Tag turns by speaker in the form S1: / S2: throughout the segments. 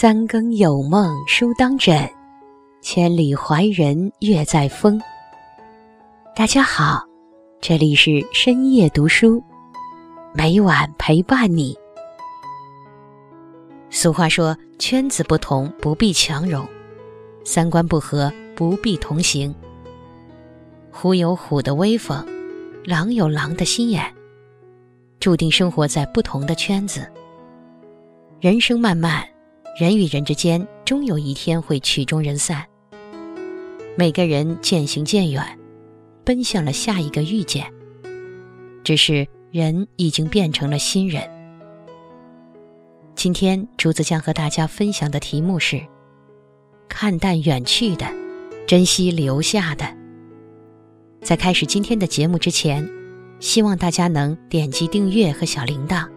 S1: 三更有梦书当枕，千里怀人月在风。大家好，这里是深夜读书，每晚陪伴你。俗话说：“圈子不同不必强融，三观不合不必同行。”虎有虎的威风，狼有狼的心眼，注定生活在不同的圈子。人生漫漫。人与人之间，终有一天会曲终人散。每个人渐行渐远，奔向了下一个遇见。只是人已经变成了新人。今天竹子将和大家分享的题目是：看淡远去的，珍惜留下的。在开始今天的节目之前，希望大家能点击订阅和小铃铛。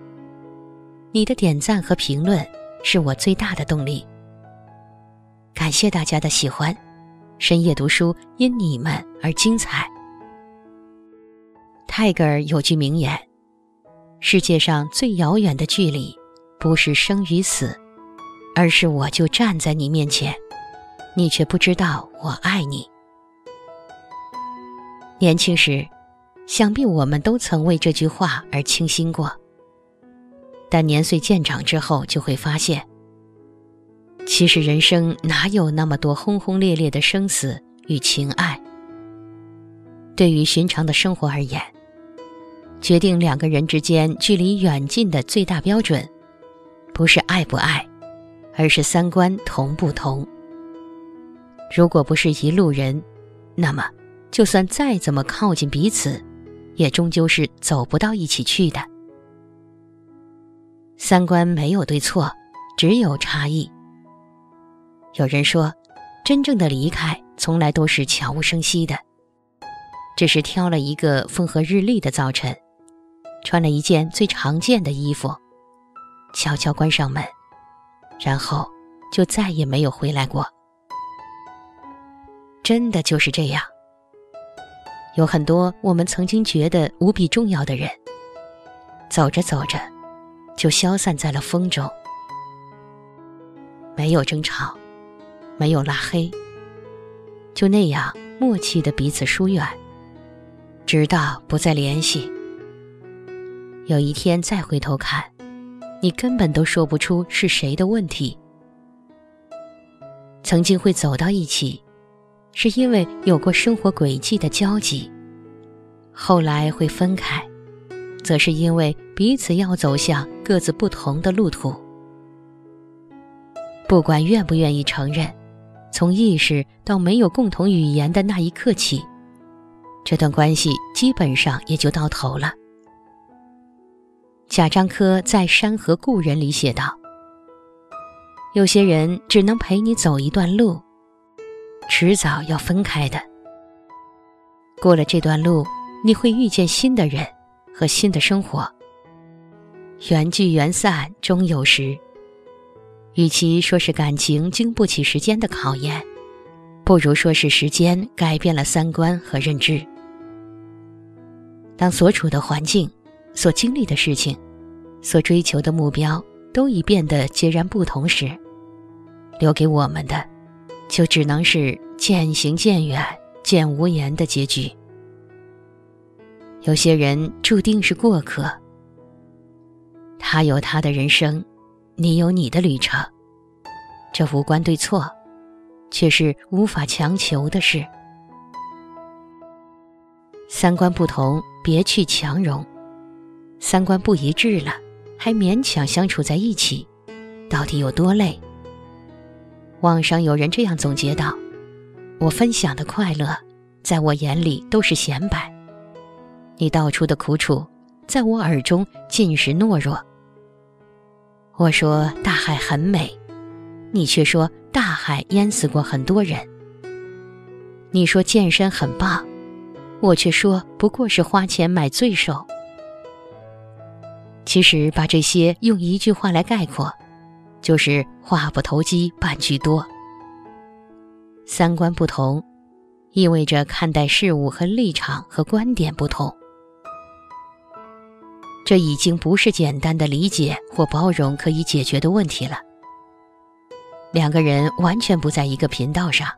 S1: 你的点赞和评论。是我最大的动力。感谢大家的喜欢，深夜读书因你们而精彩。泰戈尔有句名言：“世界上最遥远的距离，不是生与死，而是我就站在你面前，你却不知道我爱你。”年轻时，想必我们都曾为这句话而倾心过。但年岁渐长之后，就会发现，其实人生哪有那么多轰轰烈烈的生死与情爱？对于寻常的生活而言，决定两个人之间距离远近的最大标准，不是爱不爱，而是三观同不同。如果不是一路人，那么就算再怎么靠近彼此，也终究是走不到一起去的。三观没有对错，只有差异。有人说，真正的离开从来都是悄无声息的，只是挑了一个风和日丽的早晨，穿了一件最常见的衣服，悄悄关上门，然后就再也没有回来过。真的就是这样。有很多我们曾经觉得无比重要的人，走着走着。就消散在了风中，没有争吵，没有拉黑，就那样默契的彼此疏远，直到不再联系。有一天再回头看，你根本都说不出是谁的问题。曾经会走到一起，是因为有过生活轨迹的交集；后来会分开。则是因为彼此要走向各自不同的路途。不管愿不愿意承认，从意识到没有共同语言的那一刻起，这段关系基本上也就到头了。贾樟柯在《山河故人》里写道：“有些人只能陪你走一段路，迟早要分开的。过了这段路，你会遇见新的人。”和新的生活，缘聚缘散终有时。与其说是感情经不起时间的考验，不如说是时间改变了三观和认知。当所处的环境、所经历的事情、所追求的目标都已变得截然不同时，留给我们的，就只能是渐行渐远、渐无言的结局。有些人注定是过客，他有他的人生，你有你的旅程，这无关对错，却是无法强求的事。三观不同，别去强融；三观不一致了，还勉强相处在一起，到底有多累？网上有人这样总结道：“我分享的快乐，在我眼里都是显摆。”你道出的苦楚，在我耳中尽是懦弱。我说大海很美，你却说大海淹死过很多人。你说健身很棒，我却说不过是花钱买罪受。其实把这些用一句话来概括，就是话不投机半句多。三观不同，意味着看待事物和立场和观点不同。这已经不是简单的理解或包容可以解决的问题了。两个人完全不在一个频道上，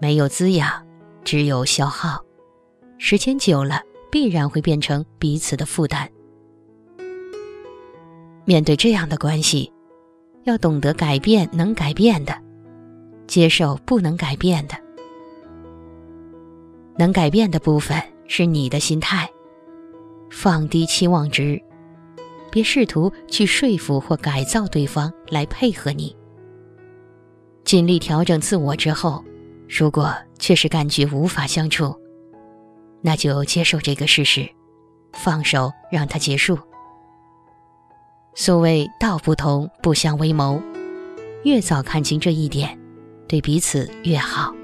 S1: 没有滋养，只有消耗，时间久了必然会变成彼此的负担。面对这样的关系，要懂得改变能改变的，接受不能改变的。能改变的部分是你的心态，放低期望值，别试图去说服或改造对方来配合你。尽力调整自我之后，如果确实感觉无法相处，那就接受这个事实，放手让它结束。所谓道不同不相为谋，越早看清这一点，对彼此越好。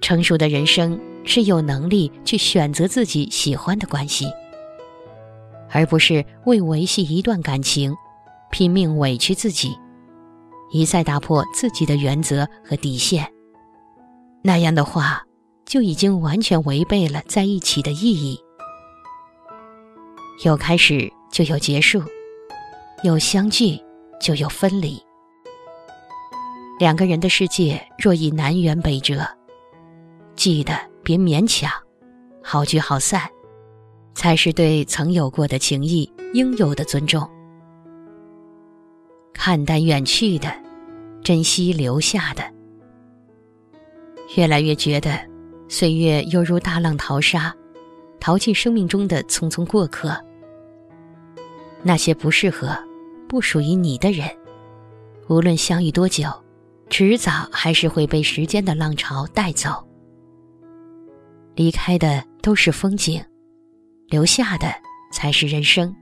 S1: 成熟的人生是有能力去选择自己喜欢的关系，而不是为维系一段感情，拼命委屈自己，一再打破自己的原则和底线。那样的话，就已经完全违背了在一起的意义。有开始就有结束，有相聚就有分离。两个人的世界若已南辕北辙。记得别勉强，好聚好散，才是对曾有过的情谊应有的尊重。看淡远去的，珍惜留下的。越来越觉得，岁月犹如大浪淘沙，淘尽生命中的匆匆过客。那些不适合、不属于你的人，无论相遇多久，迟早还是会被时间的浪潮带走。离开的都是风景，留下的才是人生。《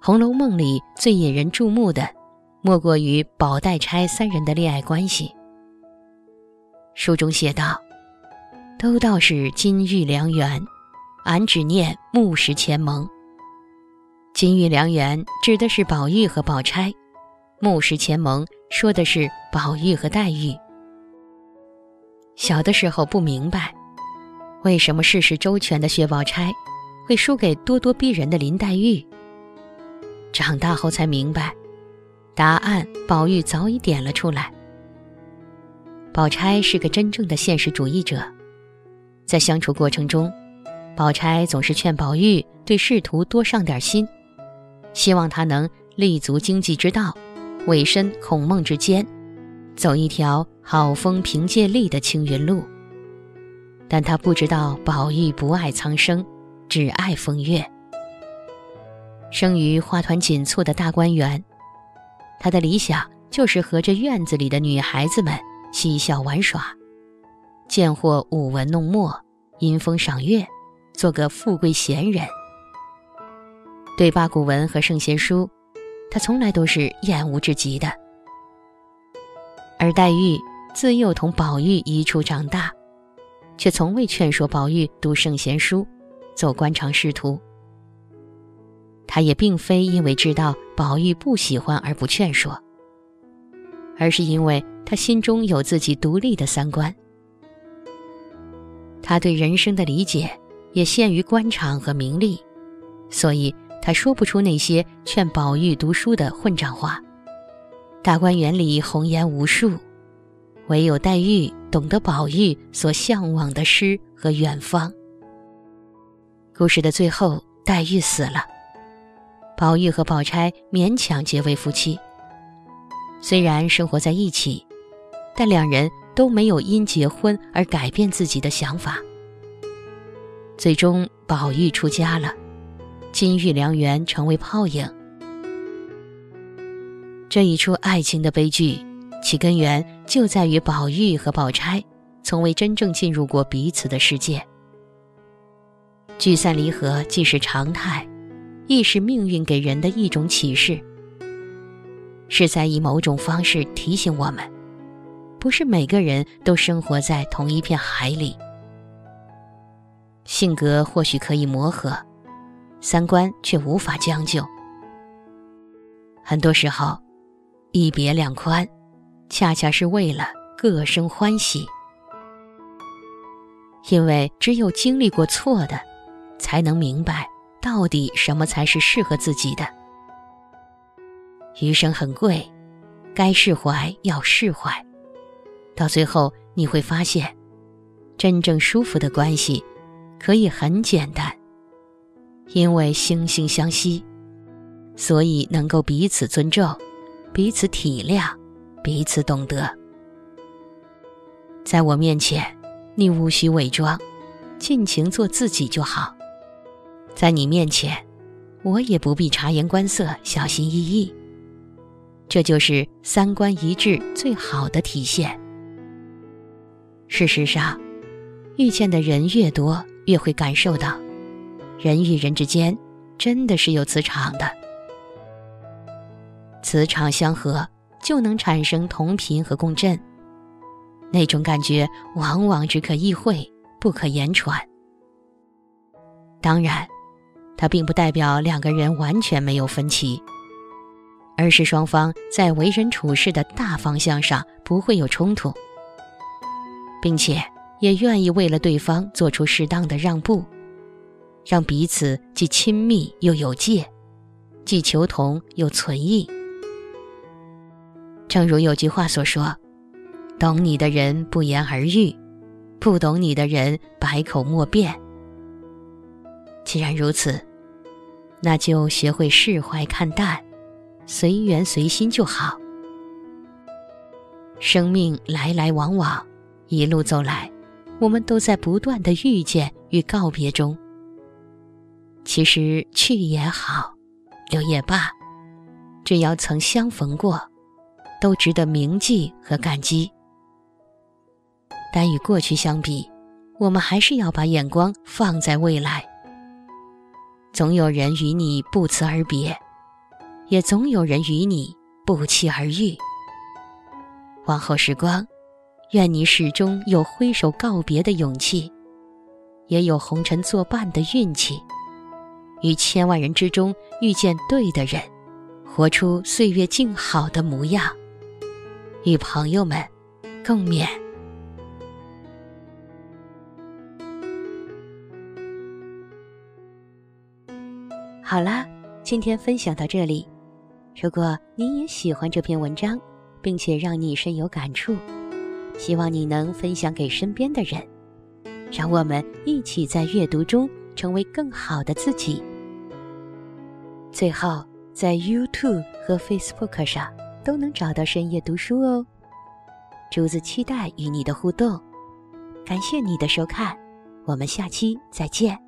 S1: 红楼梦》里最引人注目的，莫过于宝黛钗三人的恋爱关系。书中写道：“都道是金玉良缘，俺只念木石前盟。”金玉良缘指的是宝玉和宝钗，木石前盟说的是宝玉和黛玉。小的时候不明白。为什么事事周全的薛宝钗，会输给咄咄逼人的林黛玉？长大后才明白，答案宝玉早已点了出来。宝钗是个真正的现实主义者，在相处过程中，宝钗总是劝宝玉对仕途多上点心，希望他能立足经济之道，委身孔孟之间，走一条好风凭借力的青云路。但他不知道，宝玉不爱苍生，只爱风月。生于花团锦簇的大观园，他的理想就是和这院子里的女孩子们嬉笑玩耍，见或舞文弄墨，吟风赏月，做个富贵闲人。对八股文和圣贤书，他从来都是厌恶至极的。而黛玉自幼同宝玉一处长大。却从未劝说宝玉读圣贤书，走官场仕途。他也并非因为知道宝玉不喜欢而不劝说，而是因为他心中有自己独立的三观。他对人生的理解也限于官场和名利，所以他说不出那些劝宝玉读书的混账话。大观园里红颜无数。唯有黛玉懂得宝玉所向往的诗和远方。故事的最后，黛玉死了，宝玉和宝钗勉强结为夫妻。虽然生活在一起，但两人都没有因结婚而改变自己的想法。最终，宝玉出家了，金玉良缘成为泡影。这一出爱情的悲剧。其根源就在于宝玉和宝钗从未真正进入过彼此的世界。聚散离合既是常态，亦是命运给人的一种启示，是在以某种方式提醒我们：不是每个人都生活在同一片海里。性格或许可以磨合，三观却无法将就。很多时候，一别两宽。恰恰是为了各生欢喜，因为只有经历过错的，才能明白到底什么才是适合自己的。余生很贵，该释怀要释怀。到最后你会发现，真正舒服的关系可以很简单，因为惺惺相惜，所以能够彼此尊重，彼此体谅，彼此懂得。在我面前，你无需伪装，尽情做自己就好。在你面前，我也不必察言观色、小心翼翼。这就是三观一致最好的体现。事实上，遇见的人越多，越会感受到，人与人之间真的是有磁场的。磁场相合，就能产生同频和共振。那种感觉往往只可意会，不可言传。当然，它并不代表两个人完全没有分歧，而是双方在为人处事的大方向上不会有冲突。并且也愿意为了对方做出适当的让步，让彼此既亲密又有界，既求同又存异。正如有句话所说：“懂你的人不言而喻，不懂你的人百口莫辩。”既然如此，那就学会释怀看淡，随缘随心就好。生命来来往往。一路走来，我们都在不断的遇见与告别中。其实去也好，留也罢，只要曾相逢过，都值得铭记和感激。但与过去相比，我们还是要把眼光放在未来。总有人与你不辞而别，也总有人与你不期而遇。往后时光。愿你始终有挥手告别的勇气，也有红尘作伴的运气，于千万人之中遇见对的人，活出岁月静好的模样，与朋友们共勉。好啦，今天分享到这里。如果你也喜欢这篇文章，并且让你深有感触。希望你能分享给身边的人，让我们一起在阅读中成为更好的自己。最后，在 YouTube 和 Facebook 上都能找到深夜读书哦。竹子期待与你的互动，感谢你的收看，我们下期再见。